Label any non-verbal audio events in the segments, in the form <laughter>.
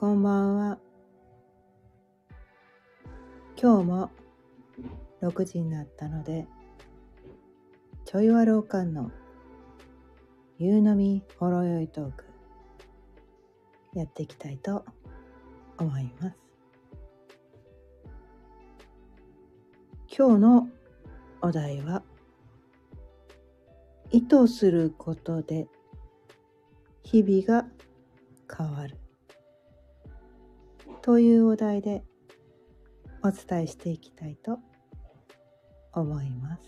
こんばんは。今日も6時になったので、ちょいわろうかんの夕飲みほろ酔いトークやっていきたいと思います。今日のお題は意図することで日々が変わるというお題でお伝えしていきたいと思います。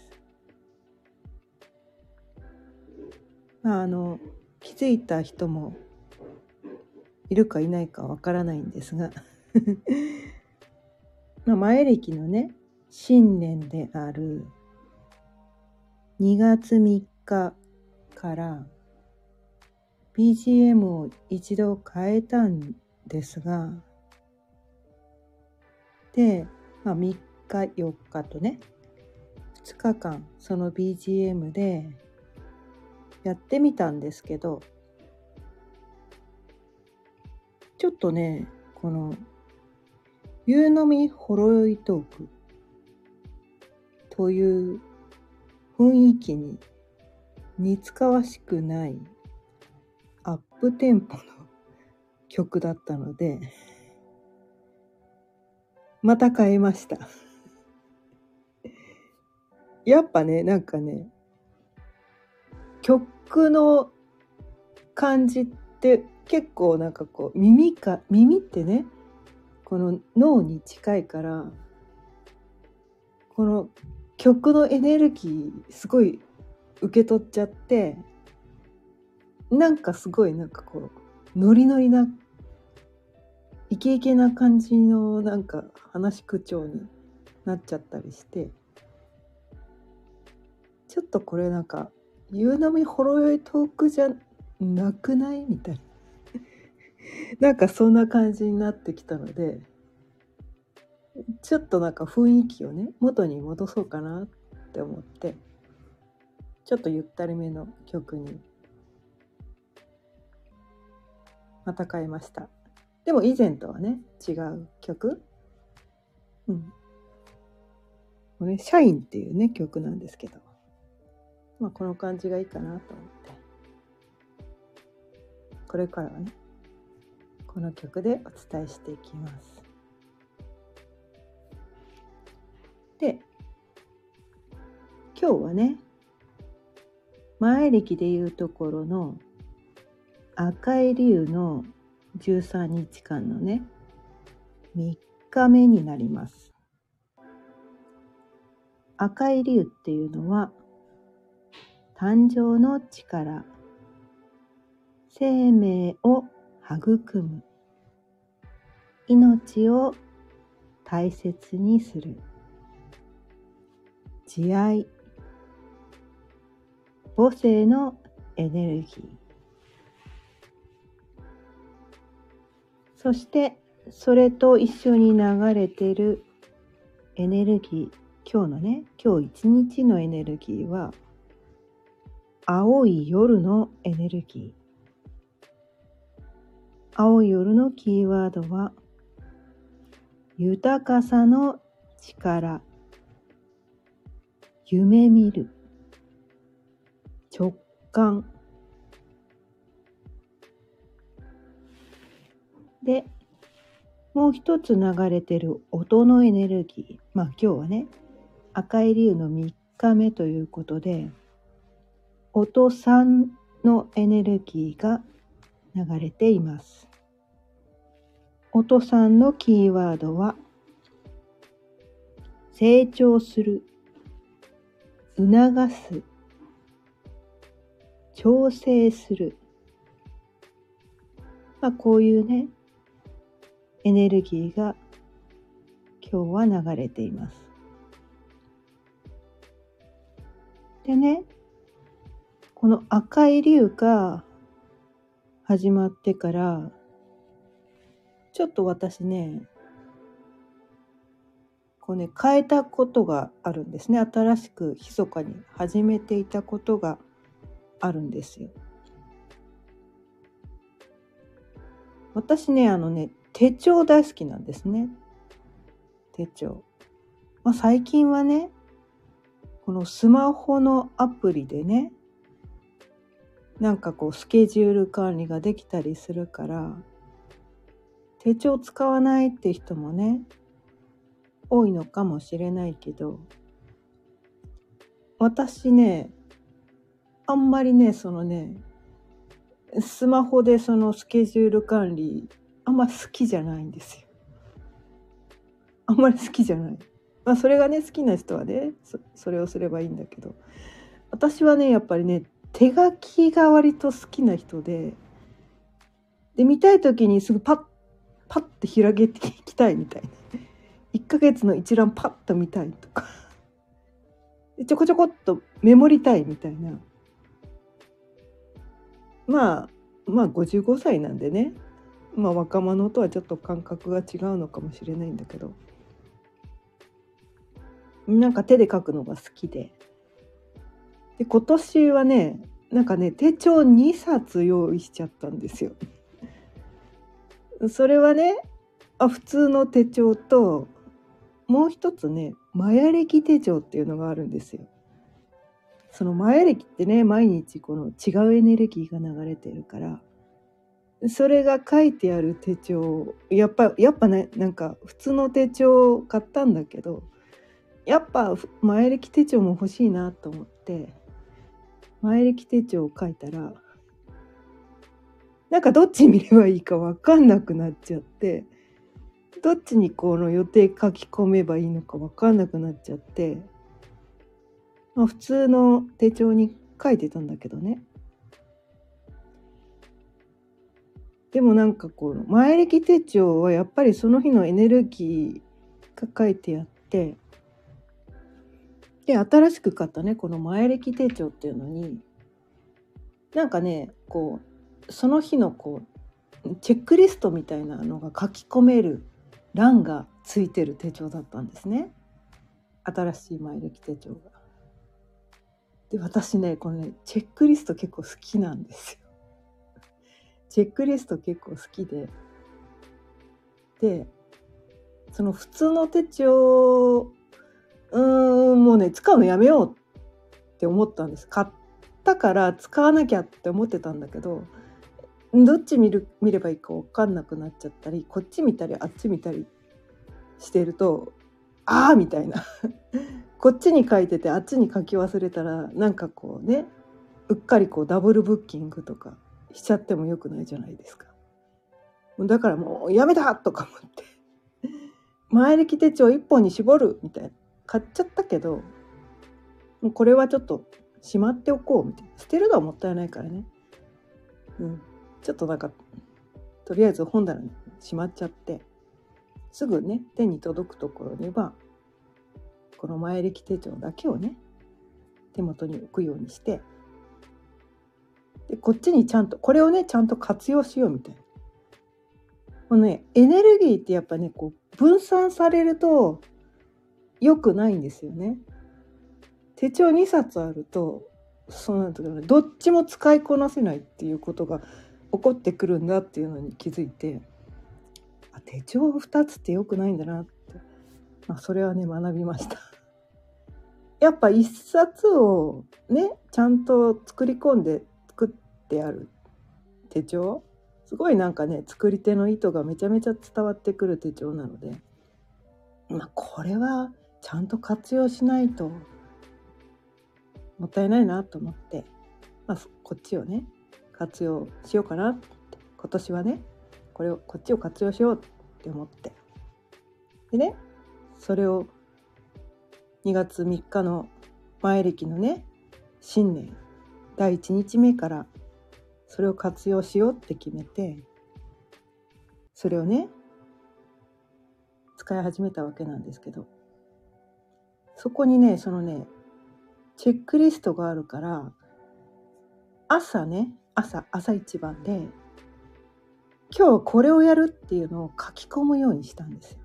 まああの気づいた人もいるかいないかわからないんですが <laughs> まあ前歴のね新年である2月3日から BGM を一度変えたんですがで、まあ、3日4日とね2日間その BGM でやってみたんですけどちょっとねこの「夕飲みほろ酔いトーク」という雰囲気に似つかわしくないアップテンポの曲だったのでまた変えました。やっぱね、なんかね、曲の感じって結構なんかこう耳か、耳ってね、この脳に近いから、この曲のエネルギーすごい受け取っちゃって、なんかすごいなんかこう、ノリノリなイケイケな感じのなんか話口調になっちゃったりしてちょっとこれなんか夕飲みほろ酔いトークじゃなくないみたいな <laughs> なんかそんな感じになってきたのでちょっとなんか雰囲気をね元に戻そうかなって思ってちょっとゆったりめの曲にまた変えました。でも以前とはね、違う曲？うん。これ、シャインっていうね、曲なんですけど。まあ、この感じがいいかなと思って。これからはね、この曲でお伝えしていきます。で、今日はね、前歴でいうところの赤い竜の13日間のね3日目になります。赤い竜っていうのは誕生の力。生命を育む。命を大切にする。慈愛。母性のエネルギー。そしてそれと一緒に流れてるエネルギー今日のね今日一日のエネルギーは青い夜のエネルギー。青い夜のキーワードは豊かさの力。夢見る。直感。で、もう一つ流れてる音のエネルギー。まあ今日はね、赤い竜の3日目ということで、音3のエネルギーが流れています。音3のキーワードは、成長する、促す、調整する。まあこういうね、エネルギーが今日は流れています。でね、この赤い竜が始まってから、ちょっと私ね、こうね、変えたことがあるんですね。新しく密かに始めていたことがあるんですよ。私ね、あのね、手帳大好きなんですね。手帳。まあ、最近はね、このスマホのアプリでね、なんかこうスケジュール管理ができたりするから、手帳使わないって人もね、多いのかもしれないけど、私ね、あんまりね、そのね、スマホでそのスケジュール管理、あんま好きじゃないんですよ。あんまり好きじゃない。まあそれがね、好きな人はね、そそれをすればいいんだけど、私はね、やっぱりね、手書きが割と好きな人で、で、見たい時にすぐパッ、パッて開けていきたいみたいな。1ヶ月の一覧パッと見たいとか。ちょこちょこっとメモりたいみたいな。まあ、まあ55歳なんでね。まあ若者とはちょっと感覚が違うのかもしれないんだけど。なんか手で書くのが好きで。で、今年はね、なんかね、手帳2冊用意しちゃったんですよ。それはね、あ普通の手帳と、もう一つね、マヤ歴手帳っていうのがあるんですよ。そのマヤ歴ってね、毎日この違うエネルギーが流れてるから、それが書いてある手帳、やっぱ、やっぱね、なんか普通の手帳を買ったんだけど、やっぱ前歴手帳も欲しいなと思って前歴手帳を書いたらなんかどっち見ればいいか分かんなくなっちゃってどっちにこの予定書き込めばいいのか分かんなくなっちゃって、まあ、普通の手帳に書いてたんだけどね。でもなんかこの前歴手帳はやっぱりその日のエネルギーが書いてあってで新しく買ったねこの前歴手帳っていうのになんかねこうその日のこうチェックリストみたいなのが書き込める欄がついてる手帳だったんですね新しい前歴手帳が。で私ねこのねチェックリスト結構好きなんですよ。チェックリスト結構好きで。でその普通の手帳うーんもうね使うのやめようって思ったんです。買ったから使わなきゃって思ってたんだけどどっち見る見ればいいか分かんなくなっちゃったりこっち見たりあっち見たりしてるとああみたいな。<laughs> こっちに書いててあっちに書き忘れたらなんかこうねうっかりこうダブルブッキングとか。しちゃってもよくないじゃないですか。だからもうやめたとか思って。前歴手帳1本に絞るみたいな。買っちゃったけどもうこれはちょっとしまっておこうみたいな。捨てるのはもったいないからね。うん。ちょっとなんかとりあえず本棚にしまっちゃって。すぐね手に届くところにはこの前歴手帳だけをね手元に置くようにして。でこっちにちゃんとこれをねちゃんと活用しようみたいなこのねエネルギーってやっぱねこう分散されると良くないんですよね。手帳2冊あるとそうなんだけど、ね、どっちも使いこなせないっていうことが起こってくるんだっていうのに気づいてあ手帳2つって良くないんだなって、まあ、それはね学びました。やっぱ1冊をねちゃんと作り込んでってある手帳？すごいなんかね作り手の意図がめちゃめちゃ伝わってくる手帳なのでまあこれはちゃんと活用しないともったいないなと思って、まあ、こっちをね活用しようかなって今年はねこれをこっちを活用しようって思って。でねそれを2月3日の前歴のね新年第1日目からそれを活用しようって決めてそれをね使い始めたわけなんですけどそこにね、そのね、チェックリストがあるから、朝ね、朝、朝一番で、今日これをやるっていうのを書き込むようにしたんですよ。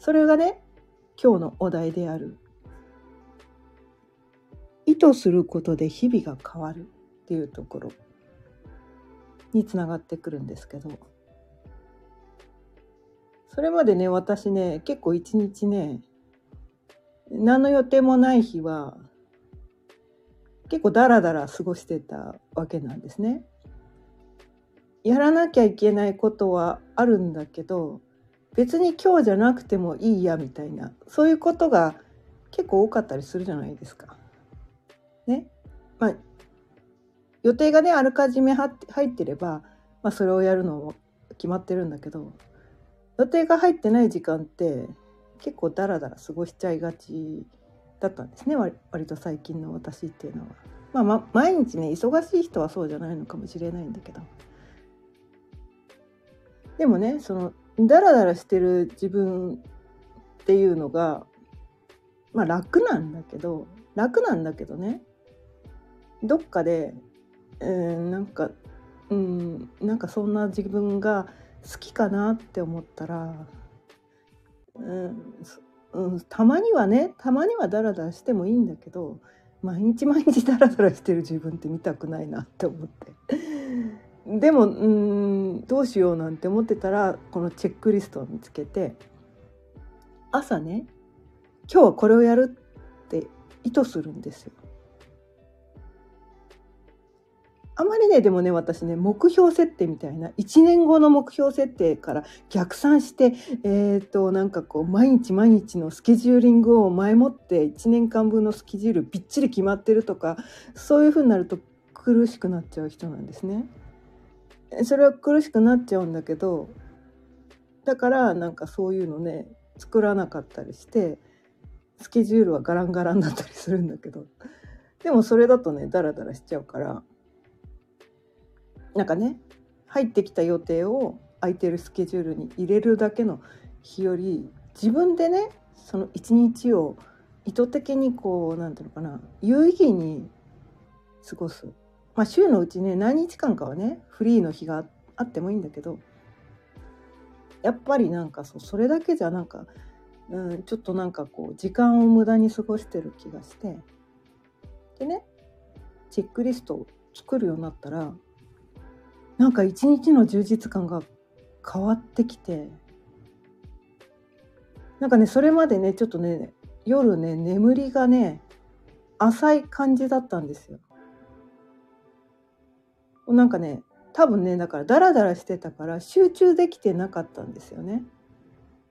それがね、今日のお題である。意図することで日々が変わるっていうところ。につながってくるんですけどそれまでね私ね結構一日ね何の予定もない日は結構ダラダラ過ごしてたわけなんですね。やらなきゃいけないことはあるんだけど別に今日じゃなくてもいいやみたいなそういうことが結構多かったりするじゃないですか。予定がねあらかじめ入ってれば、まあ、それをやるのも決まってるんだけど予定が入ってない時間って結構ダラダラ過ごしちゃいがちだったんですね割と最近の私っていうのは。まあ、ま毎日ね忙しい人はそうじゃないのかもしれないんだけどでもねそのダラダラしてる自分っていうのがまあ楽なんだけど楽なんだけどねどっかで、えー、なんかうんなんかそんな自分が好きかなって思ったら、うんうん、たまにはねたまにはダラダラしてもいいんだけど毎日毎日ダラダラしてる自分って見たくないなって思って。でもうんどうしようなんて思ってたらこのチェックリストを見つけて朝ね今日はこれをやるって意図するんですよ。あまりねでもね私ね目標設定みたいな1年後の目標設定から逆算してえっ、ー、となんかこう毎日毎日のスケジューリングを前もって1年間分のスケジュールびっちり決まってるとかそういうふうになると苦しくなっちゃう人なんですね。それは苦しくなっちゃうんだけどだからなんかそういうのね作らなかったりしてスケジュールはガランガランだったりするんだけどでもそれだとねダラダラしちゃうからなんかね入ってきた予定を空いてるスケジュールに入れるだけの日より自分でねその一日を意図的にこう何て言うのかな有意義に過ごす。まあ、週のうちね何日間かはねフリーの日があってもいいんだけどやっぱりなんかそうそれだけじゃなんか、うん、ちょっとなんかこう時間を無駄に過ごしてる気がしてでねチェックリストを作るようになったらなんか一日の充実感が変わってきてなんかねそれまでねちょっとね夜ね眠りがね浅い感じだったんですよ。なんかね多分ねだからダラダラしてたから集中できてなかったんですよね。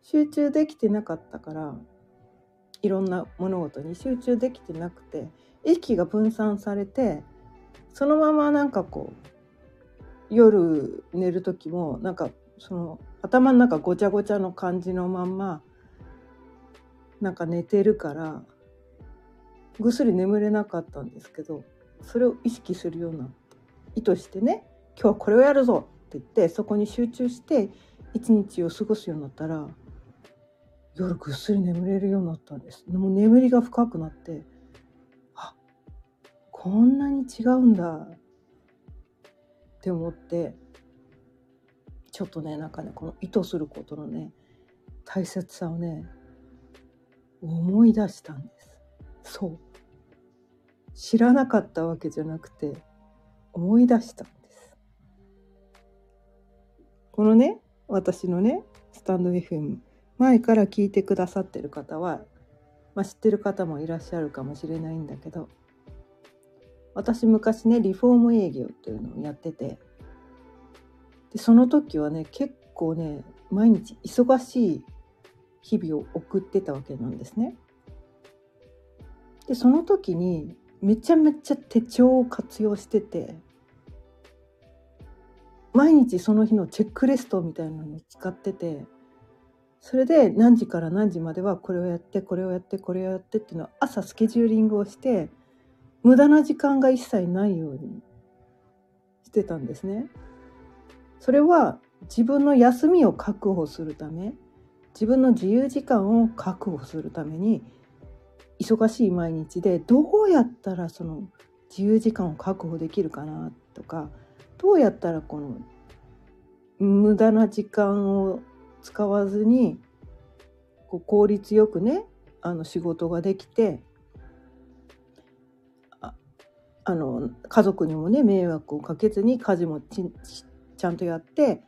集中できてなかったからいろんな物事に集中できてなくて意識が分散されてそのままなんかこう夜寝る時もなんかその頭の中ごちゃごちゃの感じのまんまなんか寝てるからぐっすり眠れなかったんですけどそれを意識するような意図してね今日はこれをやるぞって言ってそこに集中して一日を過ごすようになったら夜ぐっすり眠れるようになったんです。もう眠りが深くなってあこんなに違うんだって思ってちょっとねなんかねこの意図することのね大切さをね思い出したんですそう知らなかったわけじゃなくて思い出したんです。このね私のねスタンド FM 前から聞いてくださってる方は、まあ、知ってる方もいらっしゃるかもしれないんだけど私昔ねリフォーム営業っていうのをやっててでその時はね結構ね毎日忙しい日々を送ってたわけなんですね。でその時にめちゃめちゃ手帳を活用してて毎日その日のチェックリストみたいなのを使っててそれで何時から何時まではこれをやってこれをやってこれをやってっていうのは朝スケジューリングをして無駄な時間が一切ないようにしてたんですね。それは自分の休みを確保するため自分の自由時間を確保するために忙しい毎日でどうやったらその自由時間を確保できるかなとかどうやったらこの無駄な時間を使わずにこう効率よくねあの仕事ができてあの家族にもね迷惑をかけずに家事もちゃんとやって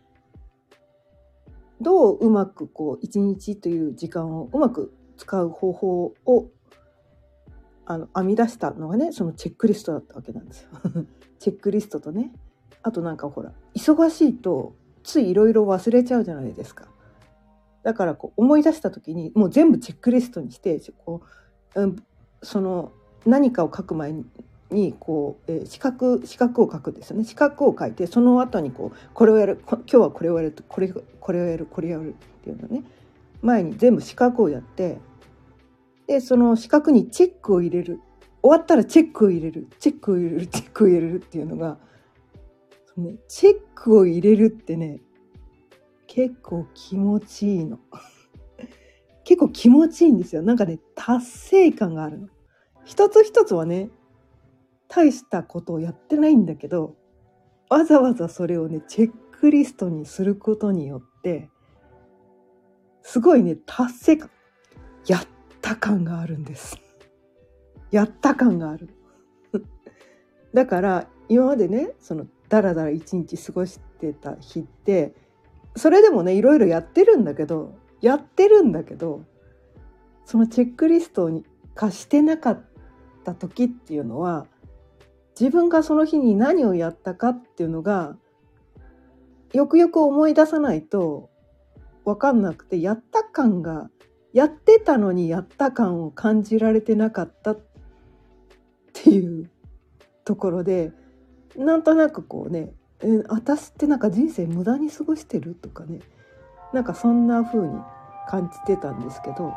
どううまくこう一日という時間をうまく使う方法をあの編み出したのがねそのチェックリストだったわけなんですよ。<laughs> チェックリストとねあとなんかほら忙しいとついいろいろ忘れちゃうじゃないですか。だからこう思い出した時にもう全部チェックリストにしてこう、うん、その何かを書く前ににこう、えー、四角四角を書くんですよね四角を書いてその後にこうこれをやる今日はこれをやるこれこれをやるこれをやるっていうのね前に全部四角をやってでその四角にチェックを入れる終わったらチェックを入れるチェックを入れるチェックを入れるっていうのが、ね、チェックを入れるってね結構気持ちいいの。<laughs> 結構気持ちいいんですよ。なんかね、達成感があるの。一つ一つはね、大したことをやってないんだけど、わざわざそれをね、チェックリストにすることによって、すごいね、達成感、やった感があるんです。やった感がある。<laughs> だから、今までね、その、だらだら一日過ごしてた日って、それでもねいろいろやってるんだけどやってるんだけどそのチェックリストに化してなかった時っていうのは自分がその日に何をやったかっていうのがよくよく思い出さないと分かんなくてやった感がやってたのにやった感を感じられてなかったっていうところでなんとなくこうね私ってなんか人生無駄に過ごしてるとかねなんかそんな風に感じてたんですけど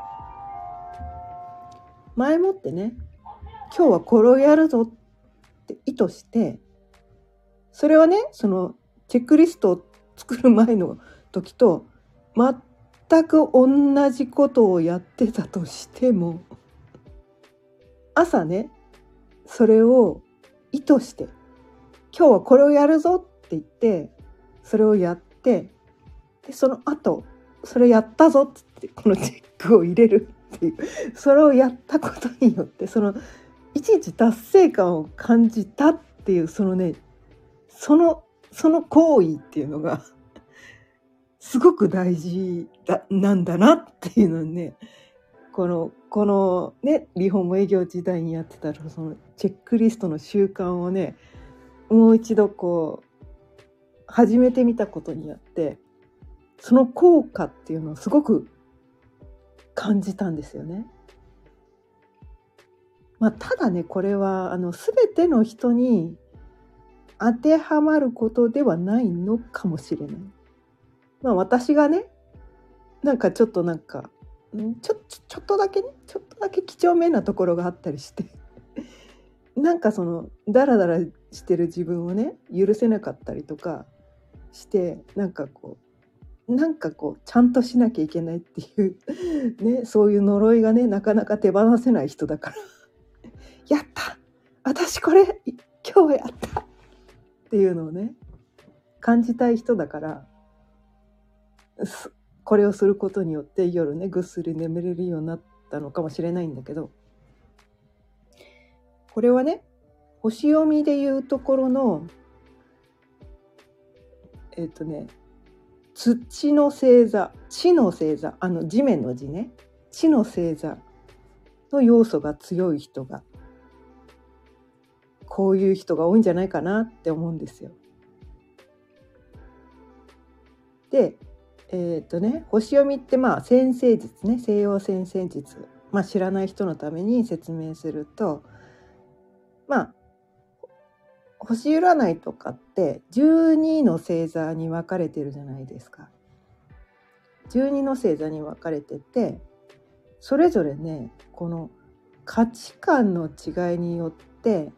前もってね今日はこれをやるぞって意図してそれはねそのチェックリストを作る前の時と全く同じことをやってたとしても朝ねそれを意図して今日はこれをやるぞって言ってそれをやってでその後それやったぞっつってこのチェックを入れるっていうそれをやったことによってそのいちいち達成感を感じたっていうそのねそのその行為っていうのが <laughs> すごく大事だなんだなっていうのねこのこのねリフォーム営業時代にやってたそのチェックリストの習慣をねもう一度こう始めてみたことによってその効果っていうのをすごく感じたんですよね。まあ、ただねこれはあの全ての人に当てはまることではないのかもしれない。まあ、私がねなんかちょっとなんかちょちょっとだけねちょっとだけ几帳面なところがあったりして <laughs> なんかそのダラダラしてる自分をね許せなかったりとかしてなんかこうなんかこうちゃんとしなきゃいけないっていうねそういう呪いがねなかなか手放せない人だからやった。私これ今日やった。っていうのをね感じたい人だからこれをすることによって夜ねぐっすり眠れるようになったのかもしれないんだけどこれはね星読みでいうところのえっ、とね土の星座地の星座あの地面の字ね地の星座の要素が強い人がこういう人が多いんじゃないかなって思うんですよ。でえっ、とね星読みってまあ先生術ね西洋先生術、まあ、知らない人のために説明するとまあ星占いとかって12の星座に分かれてるじゃないですか。12の星座に分かれててそれぞれねこの価値観の違いによって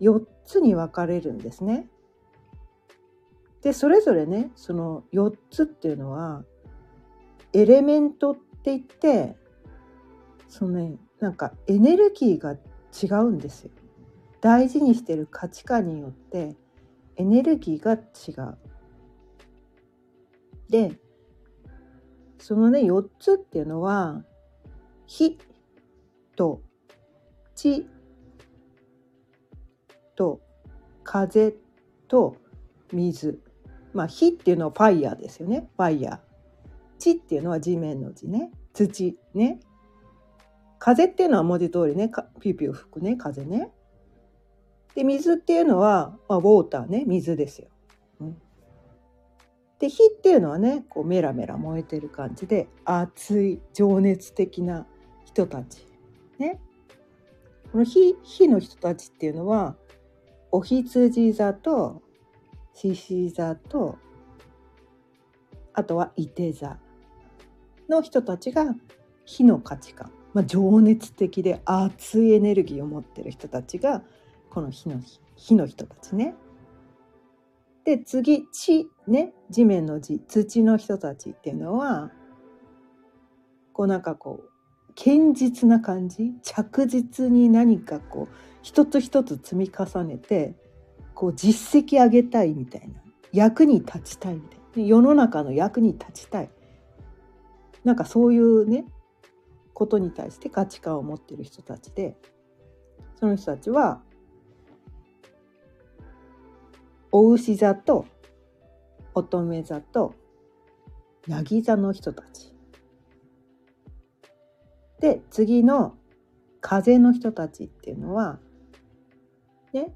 4つに分かれるんですね。でそれぞれねその4つっていうのはエレメントって言ってそのねなんかエネルギーが違うんですよ。大事にしてる価値観によってエネルギーが違う。でそのね4つっていうのは火と地と風と水。まあ火っていうのはファイヤーですよね。ファイヤー地っていうのは地面の地ね。土ね。風っていうのは文字通りねピューピュー吹くね風ね。で水っていうのは、まあ、ウォーターね水ですよ。うん、で火っていうのはねこうメラメラ燃えてる感じで熱い情熱的な人たちね。この火火の人たちっていうのはお羊座と獅子座とあとは伊手座の人たちが火の価値観、まあ、情熱的で熱いエネルギーを持ってる人たちがこの火の火の人たちね。で次地ね地面の地土の人たちっていうのはこうなんかこう堅実な感じ着実に何かこう一つ一つ積み重ねてこう実績上げたいみたいな役に立ちたいみたいな世の中の役に立ちたいなんかそういうねことに対して価値観を持ってる人たちでその人たちはお牛座と乙女座とヤギ座の人たち。で次の風の人たちっていうのはね。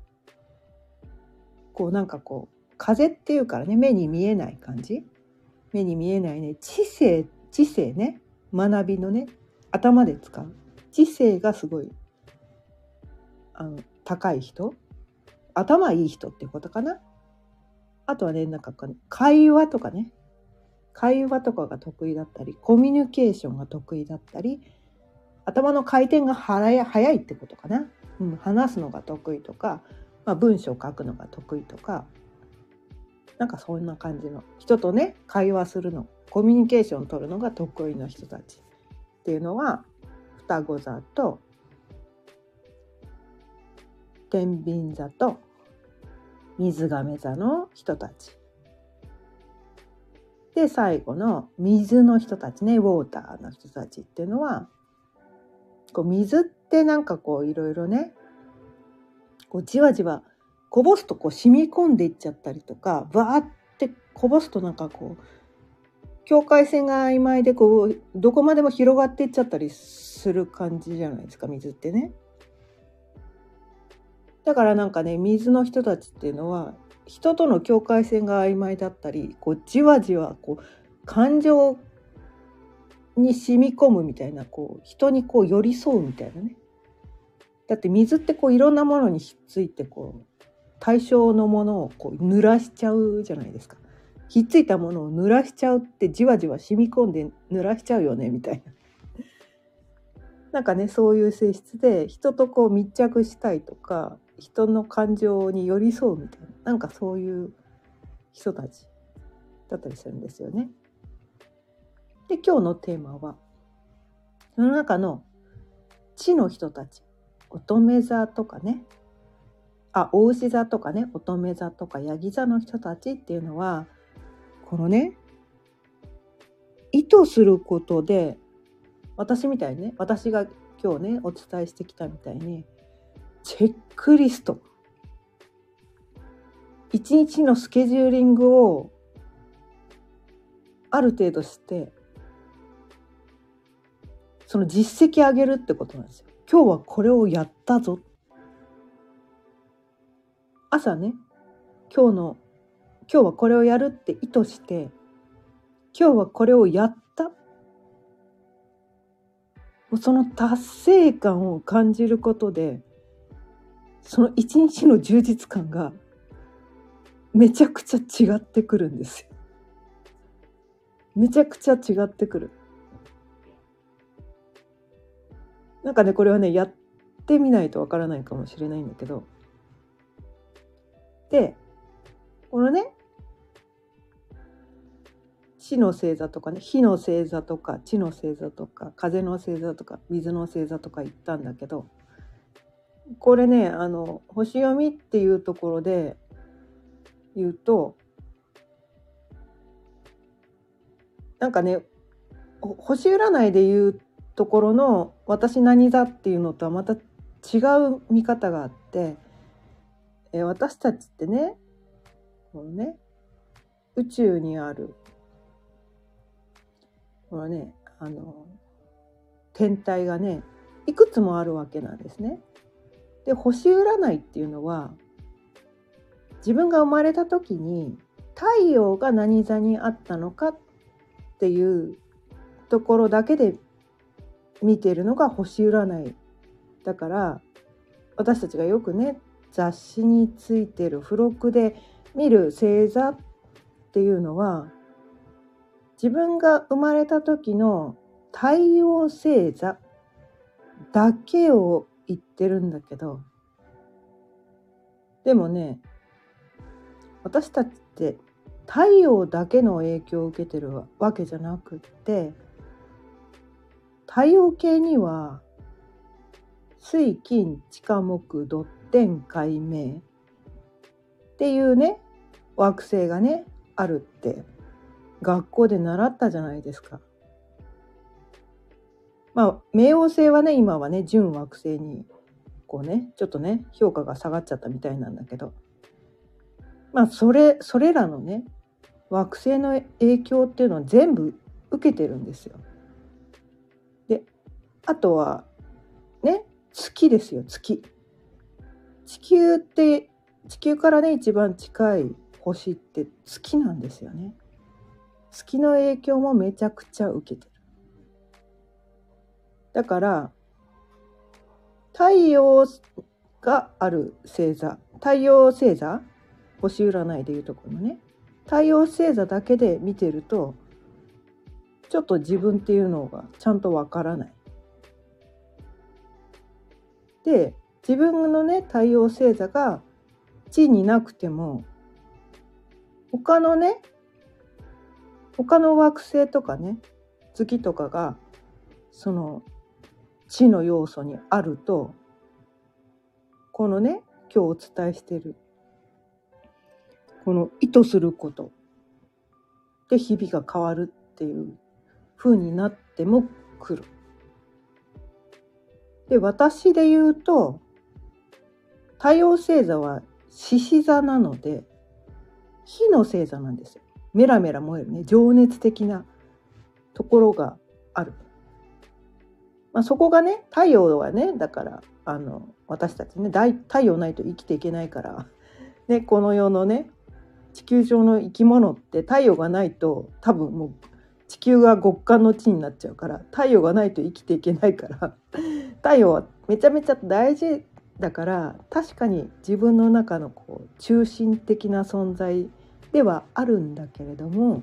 こうなんかこう風っていうからね目に見えない感じ。目に見えないね。知性知性ね。学びのね頭で使う。知性がすごいあの高い人。頭いい人ってことかな。あとはね、なんか会話とかね、会話とかが得意だったり、コミュニケーションが得意だったり、頭の回転が早いってことかな。うん、話すのが得意とか、まあ、文章を書くのが得意とか、なんかそんな感じの人とね、会話するの、コミュニケーション取るのが得意な人たちっていうのは、双子座と天秤座と水亀座の人たち。で最後の水の人たちねウォーターの人たちっていうのはこう水ってなんかこういろいろねこうじわじわこぼすとこう染み込んでいっちゃったりとかバーってこぼすとなんかこう境界線が曖昧でこうどこまでも広がっていっちゃったりする感じじゃないですか水ってね。だからなんかね水の人たちっていうのは人との境界線が曖昧だったりこうじわじわこう感情に染み込むみたいなこう人にこう寄り添うみたいなね。だって水ってこういろんなものにひっついてこう対象のものをこう濡らしちゃうじゃないですか。ひっついたものを濡らしちゃうってじわじわ染み込んで濡らしちゃうよねみたいな。<laughs> なんかねそういう性質で人とこう密着したいとか人の感情に寄り添うみたいななんかそういう人たちだったりするんですよね。で今日のテーマはその中の地の人たち乙女座とかねあ大牛座とかね乙女座とかヤギ座の人たちっていうのはこのね意図することで私みたいにね私が今日ねお伝えしてきたみたいにチェックリスト。一日のスケジューリングをある程度してその実績上げるってことなんですよ。今日はこれをやったぞ。朝ね今日の今日はこれをやるって意図して今日はこれをやったその達成感を感じることでその一日の充実感がめちゃくちゃ違ってくるんですよ。めちゃくちゃ違ってくる。なんかねこれはねやってみないとわからないかもしれないんだけど。でこのね地の星座とかね火の星座とか地の星座とか風の星座とか水の星座とか言ったんだけどこれねあの星読みっていうところで言うとなんかね星占いで言うところの「私何座」っていうのとはまた違う見方があって、え私たちってねこのね宇宙にあるこのねあの天体がねいくつもあるわけなんですね。で星占いっていうのは自分が生まれた時に太陽が何座にあったのかっていうところだけで見てるのが星占いだから私たちがよくね雑誌についてる付録で見る星座っていうのは自分が生まれた時の太陽星座だけを言ってるんだけどでもね私たちって太陽だけの影響を受けてるわけじゃなくって太陽系には水金地下木土天海明っていうね惑星がねあるって学校で習ったじゃないですか。まあ冥王星はね今はね準惑星にこうねちょっとね評価が下がっちゃったみたいなんだけどまあそれそれらのね惑星の影響っていうのは全部受けてるんですよ。あとはね月ですよ月。地球って地球からね一番近い星って月なんですよね。月の影響もめちゃくちゃ受けてる。だから太陽がある星座太陽星座星占いでいうところのね太陽星座だけで見てるとちょっと自分っていうのがちゃんとわからない。で自分のね太陽星座が地になくても他のね他の惑星とかね月とかがその地の要素にあるとこのね今日お伝えしてるこの意図することで日々が変わるっていう風になっても来る。で私で言うと太陽星座は獅子座なので火の星座なんですよ。メラメラ燃えるね情熱的なところがある。まあ、そこがね太陽はねだからあの私たちね太陽ないと生きていけないから、ね、この世のね地球上の生き物って太陽がないと多分もう地球が極寒の地になっちゃうから太陽がないと生きていけないから太陽はめちゃめちゃ大事だから確かに自分の中のこう中心的な存在ではあるんだけれども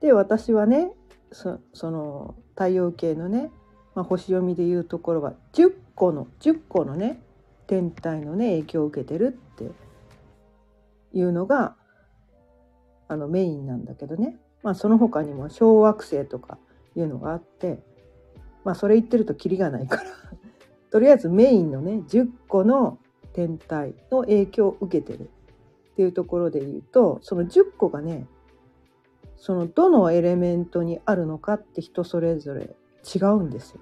で私はねその太陽系のね、まあ、星読みでいうところは10個の10個のね天体のね影響を受けてるっていうのがあのメインなんだけどね、まあ、その他にも小惑星とかいうのがあってまあそれ言ってるとキリがないから <laughs> とりあえずメインのね10個の天体の影響を受けてるっていうところで言うとその10個がねそのどのエレメントにあるのかって人それぞれ違うんですよ。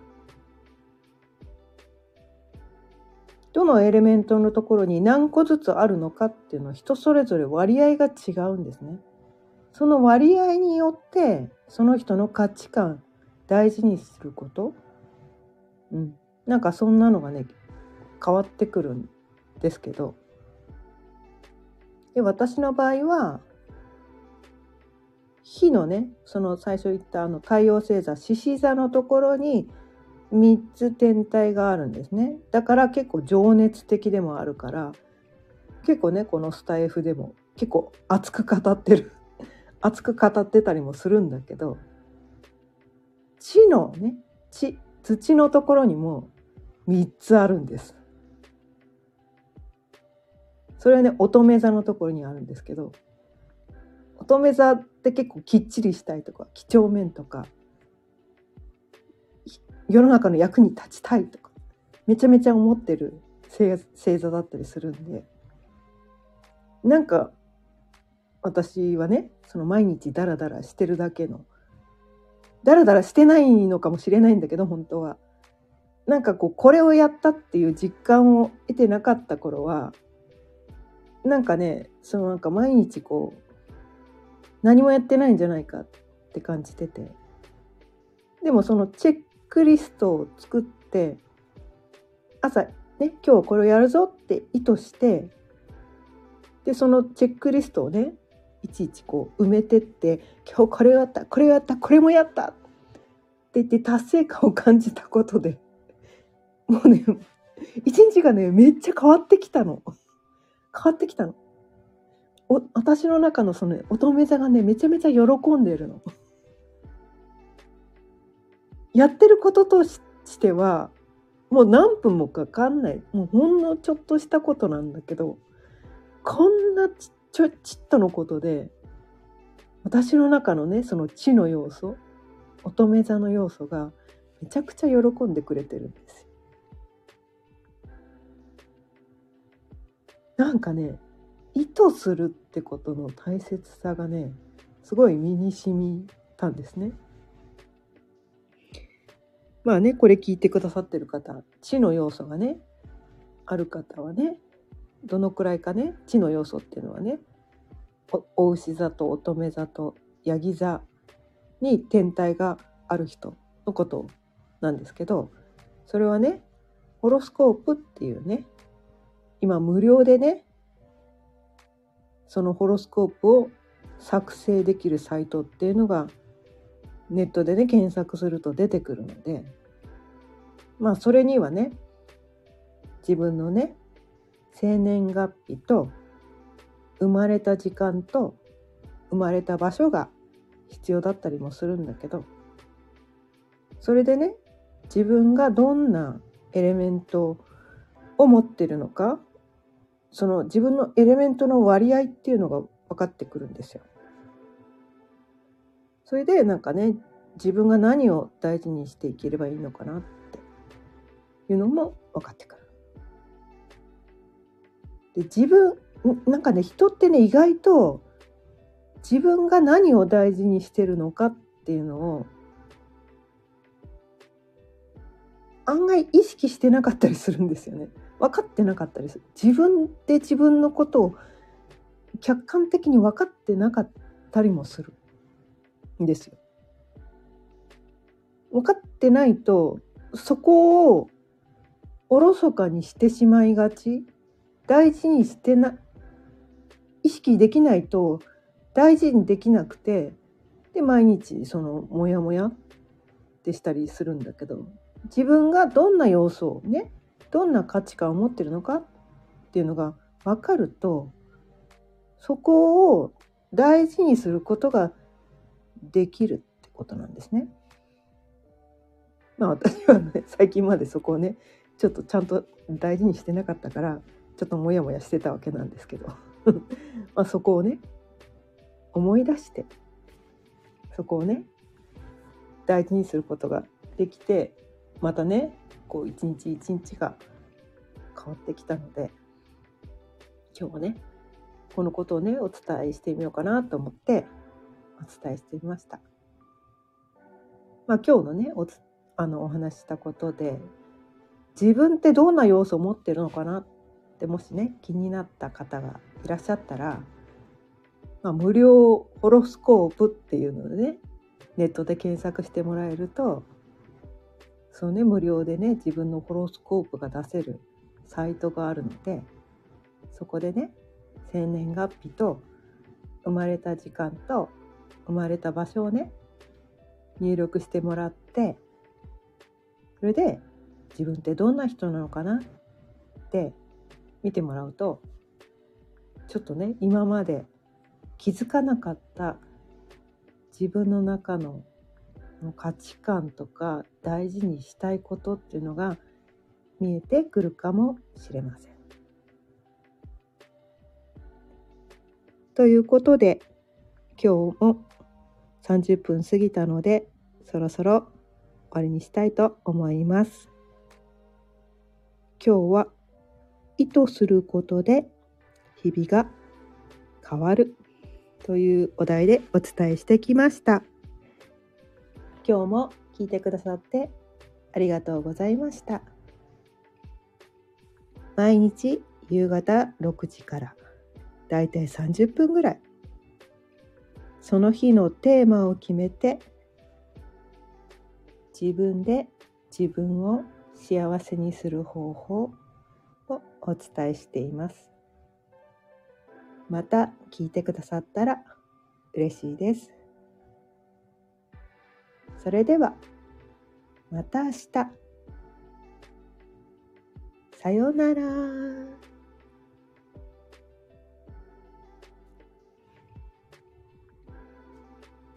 どのエレメントのところに何個ずつあるのかっていうのは人それぞれ割合が違うんですね。その割合によってその人の価値観大事にすること、うん、なんかそんなのがね変わってくるんですけど。で私の場合は火のねその最初言ったあの太陽星座獅子座のところに3つ天体があるんですね。だから結構情熱的でもあるから結構ねこのスタイフでも結構熱く語ってる熱く語ってたりもするんだけど地のね地土のところにも3つあるんです。それはね乙女座のところにあるんですけど乙女座って結構きっちりしたいとか几帳面とか世の中の役に立ちたいとかめちゃめちゃ思ってる星座だったりするんでなんか私はねその毎日ダラダラしてるだけのダラダラしてないのかもしれないんだけど本当は。なんかこうこれをやったっていう実感を得てなかった頃はなんかねそのなんか毎日こう何もやってないんじゃないかって感じてて。でもそのチェックリストを作って朝ね今日これをやるぞって意図してでそのチェックリストをねいちいちこう埋めてって今日これをやったこれをやったこれもやったって言って達成感を感じたことで <laughs> もうね一日がねめっちゃ変わってきたの。変わってきたの。お私の中のその乙女座がねめちゃめちゃ喜んでるの。やってることとしてはもう何分もかかんない。もうほんのちょっとしたことなんだけどこんなちっちょちっとのことで私の中のねその知の要素乙女座の要素がめちゃくちゃ喜んでくれてるんですよ。なんかね意図するってことの大切さがねすごい身に染みたんですね。まあねこれ聞いてくださってる方知の要素がねある方はねどのくらいかね知の要素っていうのはねお牛座と乙女座とヤギ座に天体がある人のことなんですけどそれはねホロスコープっていうね今無料でねそのホロスコープを作成できるサイトっていうのがネットでね検索すると出てくるのでまあそれにはね自分のね生年月日と生まれた時間と生まれた場所が必要だったりもするんだけどそれでね自分がどんなエレメントを持ってるのかその自分のエレメントの割合っていうのが分かってくるんですよ。それでなんかね自分が何を大事にしていければいいのかなっていうのも分かってくる。で自分なんかね人ってね意外と自分が何を大事にしてるのかっていうのを案外意識してなかったりするんですよね。分かってなかったりする。自分で自分のことを客観的に分かってなかったりもするんですよ。分かってないとそこをおろそかにしてしまいがち大事にしてな意識できないと大事にできなくてで毎日そのモヤモヤってしたりするんだけど自分がどんな要素をねどんな価値観を持ってるのかっていうのが分かるとそこを大事にすることができるってことなんですね。まあ私はね最近までそこをねちょっとちゃんと大事にしてなかったからちょっとモヤモヤしてたわけなんですけど <laughs> まあそこをね思い出してそこをね大事にすることができてまたねこう一日一日が変わってきたので今日はねこのことをねお伝えしてみようかなと思ってお伝えしてみました。まあ、今日のねおあのお話したことで自分ってどんな要素を持ってるのかなってもしね気になった方がいらっしゃったら、まあ、無料ホロスコープっていうのでねネットで検索してもらえるとそのね無料でね自分のホロスコープが出せるサイトがあるのでそこでね生年月日と生まれた時間と生まれた場所をね入力してもらってそれで自分ってどんな人なのかなって見てもらうとちょっとね今まで気づかなかった自分の中の価値観とか大事にしたいことっていうのが見えてくるかもしれません。ということで今日も30分過ぎたのでそろそろ終わりにしたいと思います。今日は意図することで日々が変わるというお題でお伝えしてきました。今日も聞いてくださってありがとうございました。毎日夕方6時からだいたい30分ぐらいその日のテーマを決めて自分で自分を幸せにする方法お伝えしています。また聞いてくださったら嬉しいです。それではまた明日。さようなら。